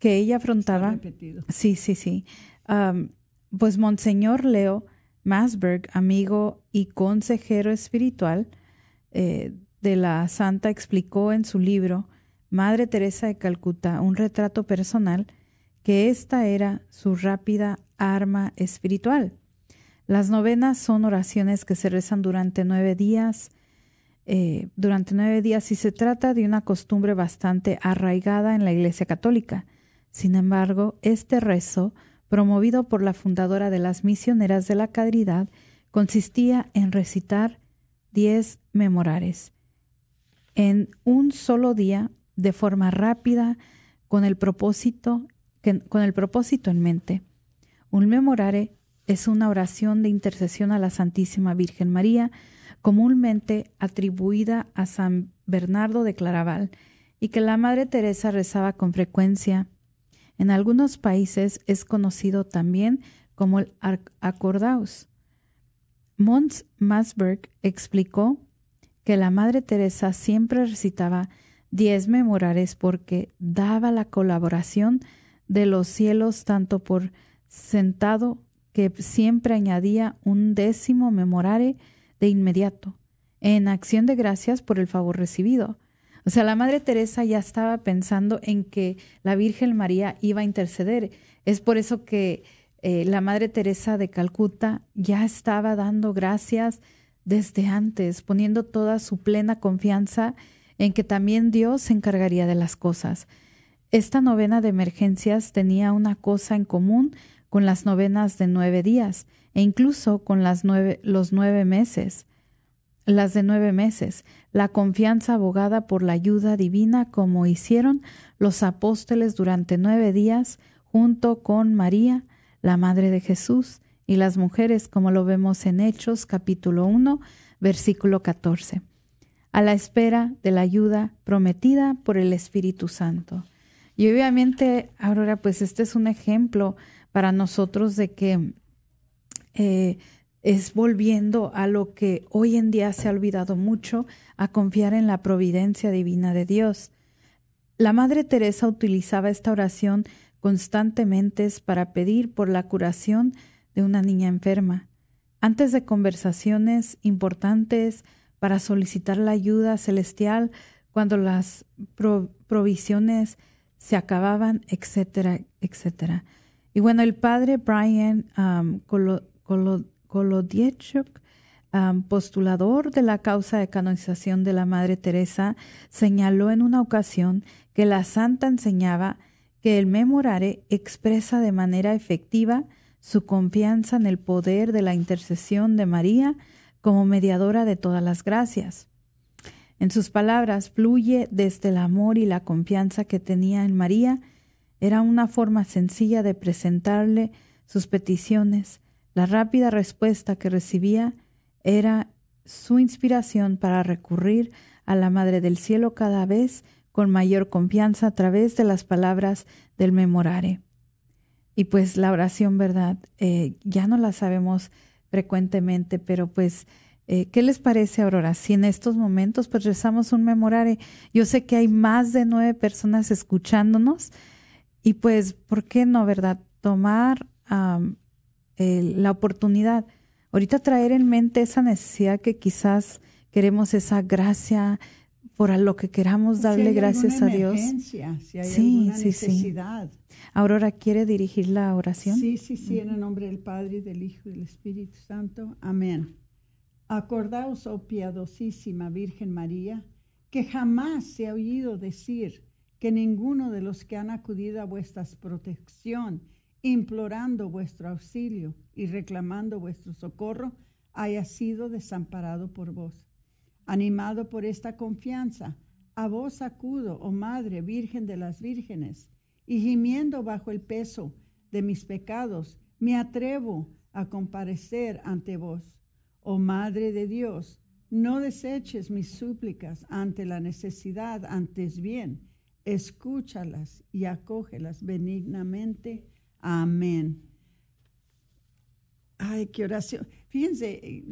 que ella afrontaba. Sí, sí, sí. pues Monseñor Leo Masberg, amigo y consejero espiritual eh, de la santa, explicó en su libro Madre Teresa de Calcuta, un retrato personal, que esta era su rápida arma espiritual. Las novenas son oraciones que se rezan durante nueve días, eh, durante nueve días y se trata de una costumbre bastante arraigada en la Iglesia Católica. Sin embargo, este rezo promovido por la fundadora de las Misioneras de la Caridad, consistía en recitar diez memorares en un solo día de forma rápida con el propósito con el propósito en mente. Un memorare es una oración de intercesión a la Santísima Virgen María, comúnmente atribuida a San Bernardo de Claraval, y que la Madre Teresa rezaba con frecuencia en algunos países es conocido también como el acordaus. Mons Masberg explicó que la Madre Teresa siempre recitaba diez memorares porque daba la colaboración de los cielos tanto por sentado que siempre añadía un décimo memorare de inmediato, en acción de gracias por el favor recibido. O sea, la Madre Teresa ya estaba pensando en que la Virgen María iba a interceder. Es por eso que eh, la Madre Teresa de Calcuta ya estaba dando gracias desde antes, poniendo toda su plena confianza en que también Dios se encargaría de las cosas. Esta novena de emergencias tenía una cosa en común con las novenas de nueve días e incluso con las nueve, los nueve meses las de nueve meses, la confianza abogada por la ayuda divina como hicieron los apóstoles durante nueve días junto con María, la Madre de Jesús, y las mujeres como lo vemos en Hechos capítulo 1, versículo 14, a la espera de la ayuda prometida por el Espíritu Santo. Y obviamente, Aurora, pues este es un ejemplo para nosotros de que eh, es volviendo a lo que hoy en día se ha olvidado mucho, a confiar en la providencia divina de Dios. La Madre Teresa utilizaba esta oración constantemente para pedir por la curación de una niña enferma. Antes de conversaciones importantes para solicitar la ayuda celestial cuando las provisiones se acababan, etcétera, etcétera. Y bueno, el padre Brian um, Kolodiechuk, postulador de la causa de canonización de la Madre Teresa, señaló en una ocasión que la santa enseñaba que el memorare expresa de manera efectiva su confianza en el poder de la intercesión de María como mediadora de todas las gracias. En sus palabras fluye desde el amor y la confianza que tenía en María. Era una forma sencilla de presentarle sus peticiones. La rápida respuesta que recibía era su inspiración para recurrir a la Madre del Cielo cada vez con mayor confianza a través de las palabras del memorare. Y pues la oración, ¿verdad? Eh, ya no la sabemos frecuentemente, pero pues eh, ¿Qué les parece, Aurora? Si en estos momentos pues rezamos un memorare, yo sé que hay más de nueve personas escuchándonos y pues, ¿por qué no, verdad? Tomar la oportunidad, ahorita traer en mente esa necesidad que quizás queremos esa gracia por a lo que queramos darle gracias a Dios. Si hay sí, sí, necesidad. sí. Aurora, ¿quiere dirigir la oración? Sí, sí, sí, en el nombre del Padre, del Hijo y del Espíritu Santo. Amén. Acordaos, oh piadosísima Virgen María, que jamás se ha oído decir que ninguno de los que han acudido a vuestra protección, implorando vuestro auxilio y reclamando vuestro socorro, haya sido desamparado por vos. Animado por esta confianza, a vos acudo, oh Madre Virgen de las Vírgenes, y gimiendo bajo el peso de mis pecados, me atrevo a comparecer ante vos Oh Madre de Dios, no deseches mis súplicas ante la necesidad, antes bien, escúchalas y acógelas benignamente. Amén. Ay, qué oración. Fíjense,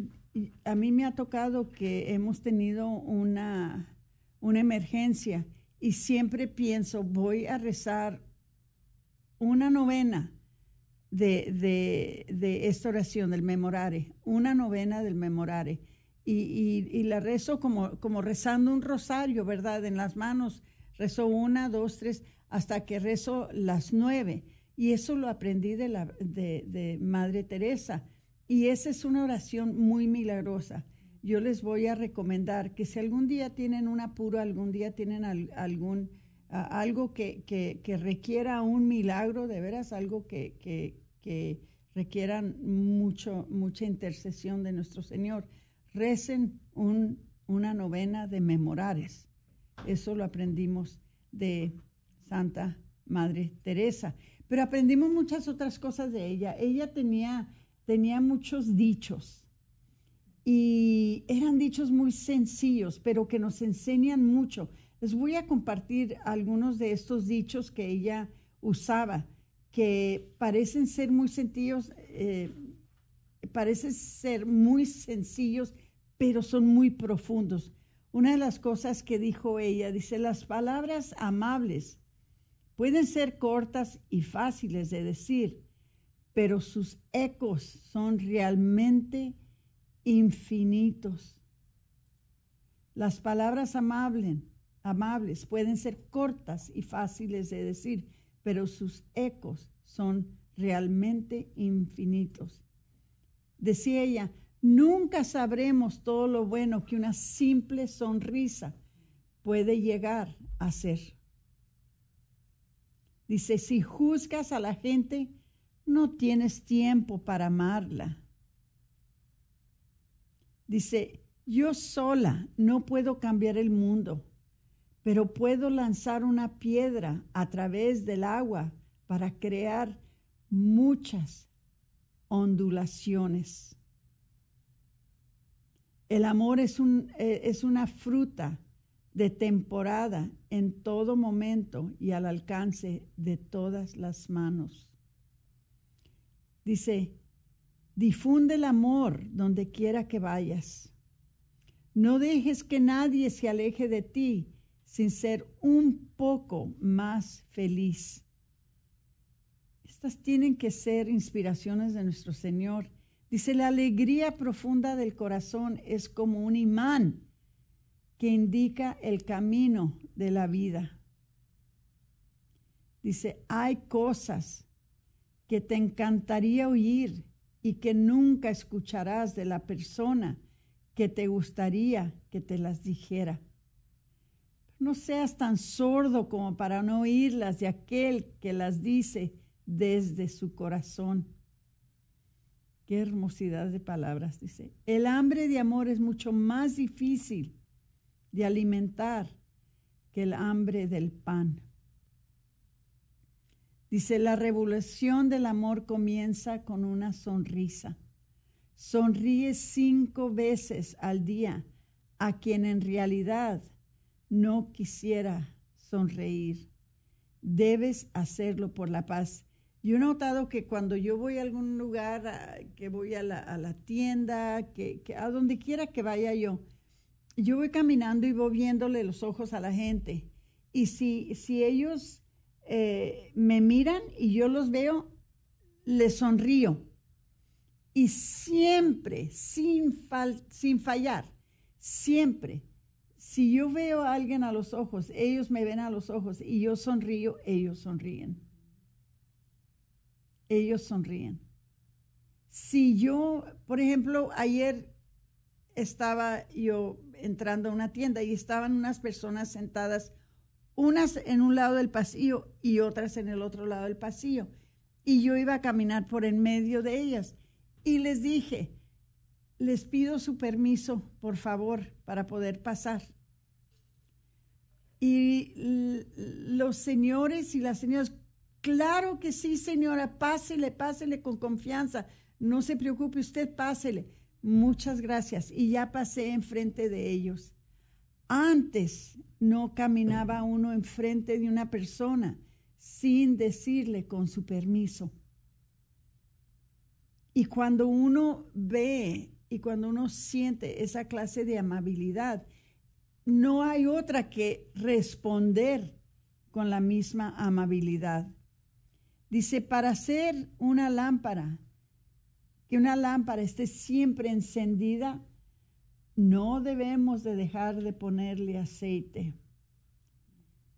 a mí me ha tocado que hemos tenido una, una emergencia y siempre pienso, voy a rezar una novena de, de, esta oración, del memorare, una novena del memorare. Y, y, la rezo como, como rezando un rosario, ¿verdad? En las manos. Rezo una, dos, tres, hasta que rezo las nueve. Y eso lo aprendí de, la, de, Madre Teresa. Y esa es una oración muy milagrosa. Yo les voy a recomendar que si algún día tienen un apuro, algún día tienen algún algo que, que, requiera un milagro, de veras, algo que, que requieran mucho, mucha intercesión de nuestro Señor. Recen un, una novena de memorares. Eso lo aprendimos de Santa Madre Teresa. Pero aprendimos muchas otras cosas de ella. Ella tenía, tenía muchos dichos y eran dichos muy sencillos, pero que nos enseñan mucho. Les voy a compartir algunos de estos dichos que ella usaba, que parecen ser muy sencillos, eh, parecen ser muy sencillos, pero son muy profundos. Una de las cosas que dijo ella, dice, las palabras amables pueden ser cortas y fáciles de decir, pero sus ecos son realmente infinitos. Las palabras amables amables pueden ser cortas y fáciles de decir, pero sus ecos son realmente infinitos. Decía ella, nunca sabremos todo lo bueno que una simple sonrisa puede llegar a ser. Dice, si juzgas a la gente, no tienes tiempo para amarla. Dice, yo sola no puedo cambiar el mundo pero puedo lanzar una piedra a través del agua para crear muchas ondulaciones. El amor es, un, eh, es una fruta de temporada en todo momento y al alcance de todas las manos. Dice, difunde el amor donde quiera que vayas. No dejes que nadie se aleje de ti sin ser un poco más feliz. Estas tienen que ser inspiraciones de nuestro Señor. Dice, la alegría profunda del corazón es como un imán que indica el camino de la vida. Dice, hay cosas que te encantaría oír y que nunca escucharás de la persona que te gustaría que te las dijera. No seas tan sordo como para no oírlas de aquel que las dice desde su corazón. Qué hermosidad de palabras, dice. El hambre de amor es mucho más difícil de alimentar que el hambre del pan. Dice, la revolución del amor comienza con una sonrisa. Sonríe cinco veces al día a quien en realidad no quisiera sonreír. Debes hacerlo por la paz. Yo he notado que cuando yo voy a algún lugar, que voy a la, tienda, que, a donde quiera que vaya yo, yo voy caminando y voy viéndole los ojos a la gente. Y si, si ellos eh, me miran y yo los veo, les sonrío. Y siempre, sin, sin fallar, siempre, si yo veo a alguien a los ojos, ellos me ven a los ojos y yo sonrío, ellos sonríen. Ellos sonríen. Si yo, por ejemplo, ayer estaba yo entrando a una tienda y estaban unas personas sentadas, unas en un lado del pasillo y otras en el otro lado del pasillo. Y yo iba a caminar por en medio de ellas y les dije, les pido su permiso, por favor, para poder pasar. Y los señores y las señoras, claro que sí, señora, pásele, pásele con confianza. No se preocupe usted, pásele. Muchas gracias. Y ya pasé enfrente de ellos. Antes no caminaba uno enfrente de una persona sin decirle con su permiso. Y cuando uno ve y cuando uno siente esa clase de amabilidad, no hay otra que responder con la misma amabilidad. Dice, para hacer una lámpara, que una lámpara esté siempre encendida, no debemos de dejar de ponerle aceite.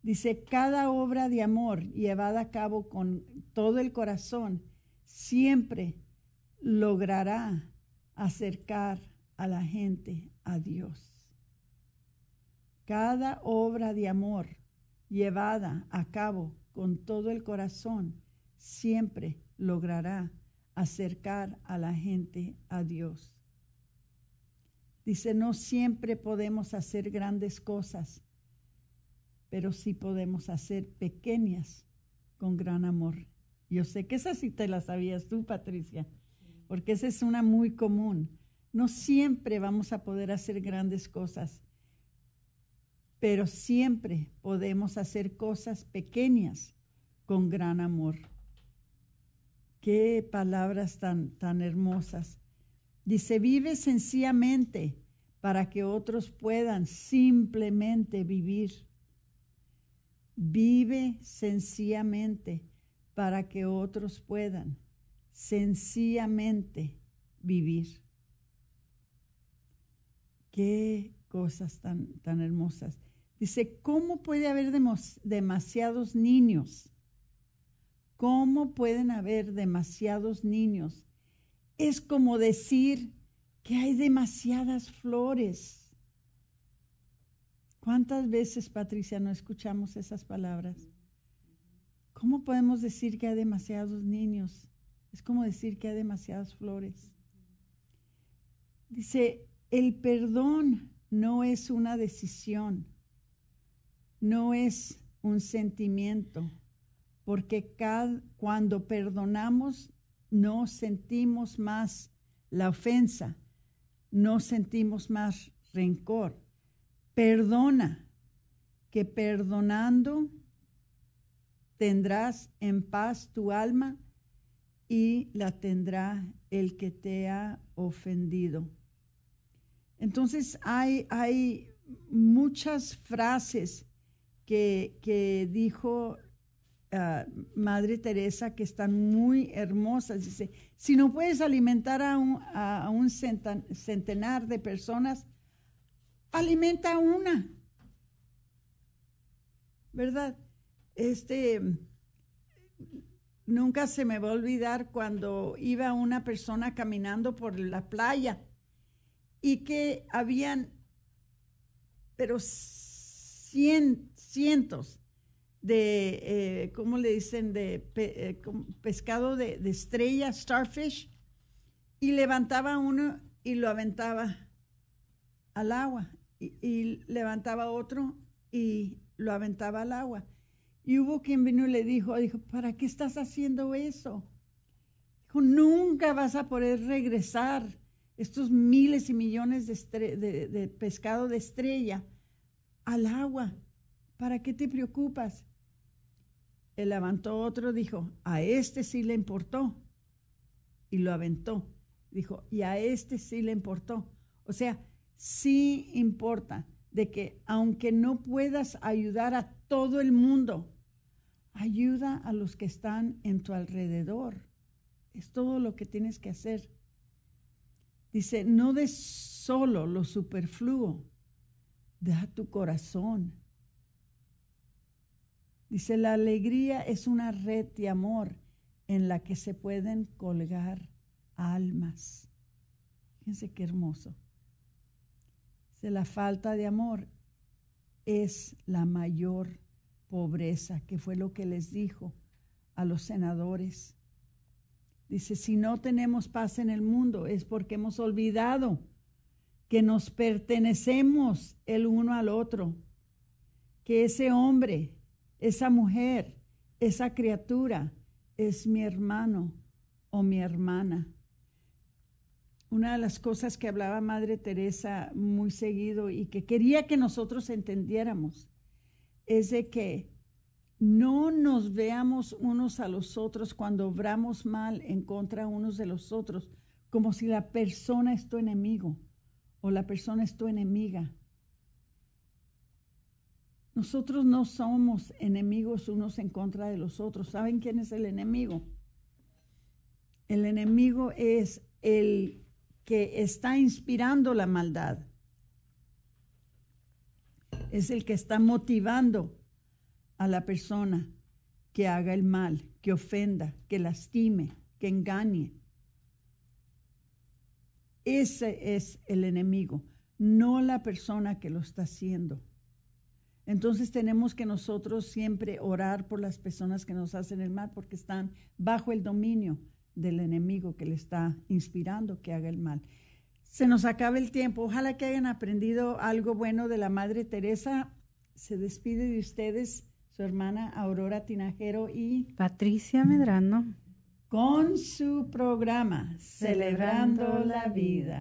Dice, cada obra de amor llevada a cabo con todo el corazón siempre logrará acercar a la gente a Dios. Cada obra de amor llevada a cabo con todo el corazón siempre logrará acercar a la gente a Dios. Dice, no siempre podemos hacer grandes cosas, pero sí podemos hacer pequeñas con gran amor. Yo sé que esa sí te la sabías tú, Patricia porque esa es una muy común. No siempre vamos a poder hacer grandes cosas, pero siempre podemos hacer cosas pequeñas con gran amor. Qué palabras tan, tan hermosas. Dice, vive sencillamente para que otros puedan simplemente vivir. Vive sencillamente para que otros puedan sencillamente vivir. Qué cosas tan, tan hermosas. Dice, ¿cómo puede haber demasiados niños? ¿Cómo pueden haber demasiados niños? Es como decir que hay demasiadas flores. ¿Cuántas veces, Patricia, no escuchamos esas palabras? ¿Cómo podemos decir que hay demasiados niños? Es como decir que hay demasiadas flores. Dice, el perdón no es una decisión, no es un sentimiento, porque cuando perdonamos no sentimos más la ofensa, no sentimos más rencor. Perdona, que perdonando tendrás en paz tu alma y la tendrá el que te ha ofendido. Entonces hay, hay muchas frases que, dijo ah, Madre Teresa que están muy hermosas. Dice, si no puedes alimentar a un, a un centenar de personas, alimenta a una. ¿Verdad? Este, Nunca se me va a olvidar cuando iba una persona caminando por la playa y que habían, pero cientos de, eh, ¿cómo le dicen?, de eh, pescado de, estrella, starfish, y levantaba uno y lo aventaba al agua y, levantaba otro y lo aventaba al agua. Y hubo quien vino y le dijo, dijo, ¿para qué estás haciendo eso? Dijo, nunca vas a poder regresar estos miles y millones de- de pescado de estrella al agua. ¿Para qué te preocupas? Él levantó otro, dijo, a este sí le importó. Y lo aventó. Dijo, y a este sí le importó. O sea, sí importa de que aunque no puedas ayudar a todo el mundo, ayuda a los que están en tu alrededor. Es todo lo que tienes que hacer. Dice, no des solo lo superfluo, da tu corazón. Dice, la alegría es una red de amor en la que se pueden colgar almas. Fíjense qué hermoso. Dice, la falta de amor es la mayor pobreza, que fue lo que les dijo a los senadores. Dice, si no tenemos paz en el mundo es porque hemos olvidado que nos pertenecemos el uno al otro, que ese hombre, esa mujer, esa criatura es mi hermano o mi hermana. Una de las cosas que hablaba Madre Teresa muy seguido y que quería que nosotros entendiéramos es de que no nos veamos unos a los otros cuando obramos mal en contra unos de los otros, como si la persona es tu enemigo o la persona es tu enemiga. Nosotros no somos enemigos unos en contra de los otros. ¿Saben quién es el enemigo? El enemigo es el que está inspirando la maldad. Es el que está motivando a la persona que haga el mal, que ofenda, que lastime, que engañe. Ese es el enemigo, no la persona que lo está haciendo. Entonces tenemos que nosotros siempre orar por las personas que nos hacen el mal porque están bajo el dominio del enemigo que le está inspirando que haga el mal. Se nos acaba el tiempo. Ojalá que hayan aprendido algo bueno de la Madre Teresa. Se despide de ustedes su hermana Aurora Tinajero y Patricia Medrano con su programa Celebrando la Vida.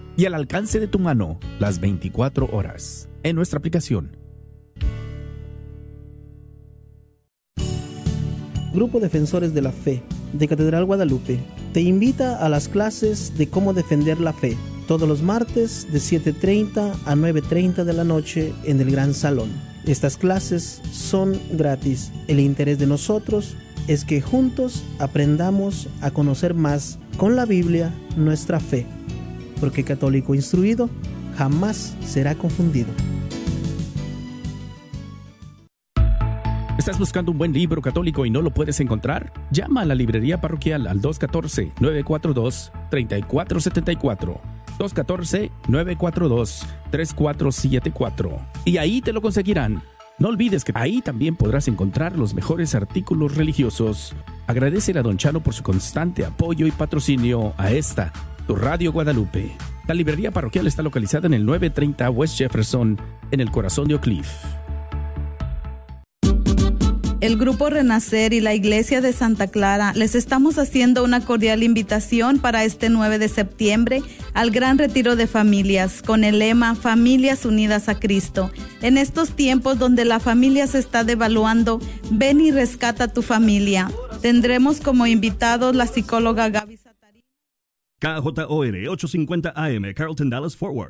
y al alcance de tu mano las 24 horas en nuestra aplicación. Grupo Defensores de la Fe de Catedral Guadalupe te invita a las clases de cómo defender la fe todos los martes de 7.30 a 9.30 de la noche en el Gran Salón. Estas clases son gratis. El interés de nosotros es que juntos aprendamos a conocer más con la Biblia nuestra fe, porque católico instruido jamás será confundido. ¿Estás buscando un buen libro católico y no lo puedes encontrar? Llama a la librería parroquial al 214-942-3474. 214-942-3474. Y ahí te lo conseguirán. No olvides que ahí también podrás encontrar los mejores artículos religiosos. Agradece a Don Chano por su constante apoyo y patrocinio a esta, Radio Guadalupe. La librería parroquial está localizada en el 930 West Jefferson, en el corazón de Oak Cliff. el Grupo Renacer y la Iglesia de Santa Clara les estamos haciendo una cordial invitación para este 9 de septiembre al Gran Retiro de Familias con el lema Familias Unidas a Cristo. En estos tiempos donde la familia se está devaluando, ven y rescata tu familia. Tendremos como invitados la psicóloga Gaby KJOR 850 AM, Carlton Dallas Forward.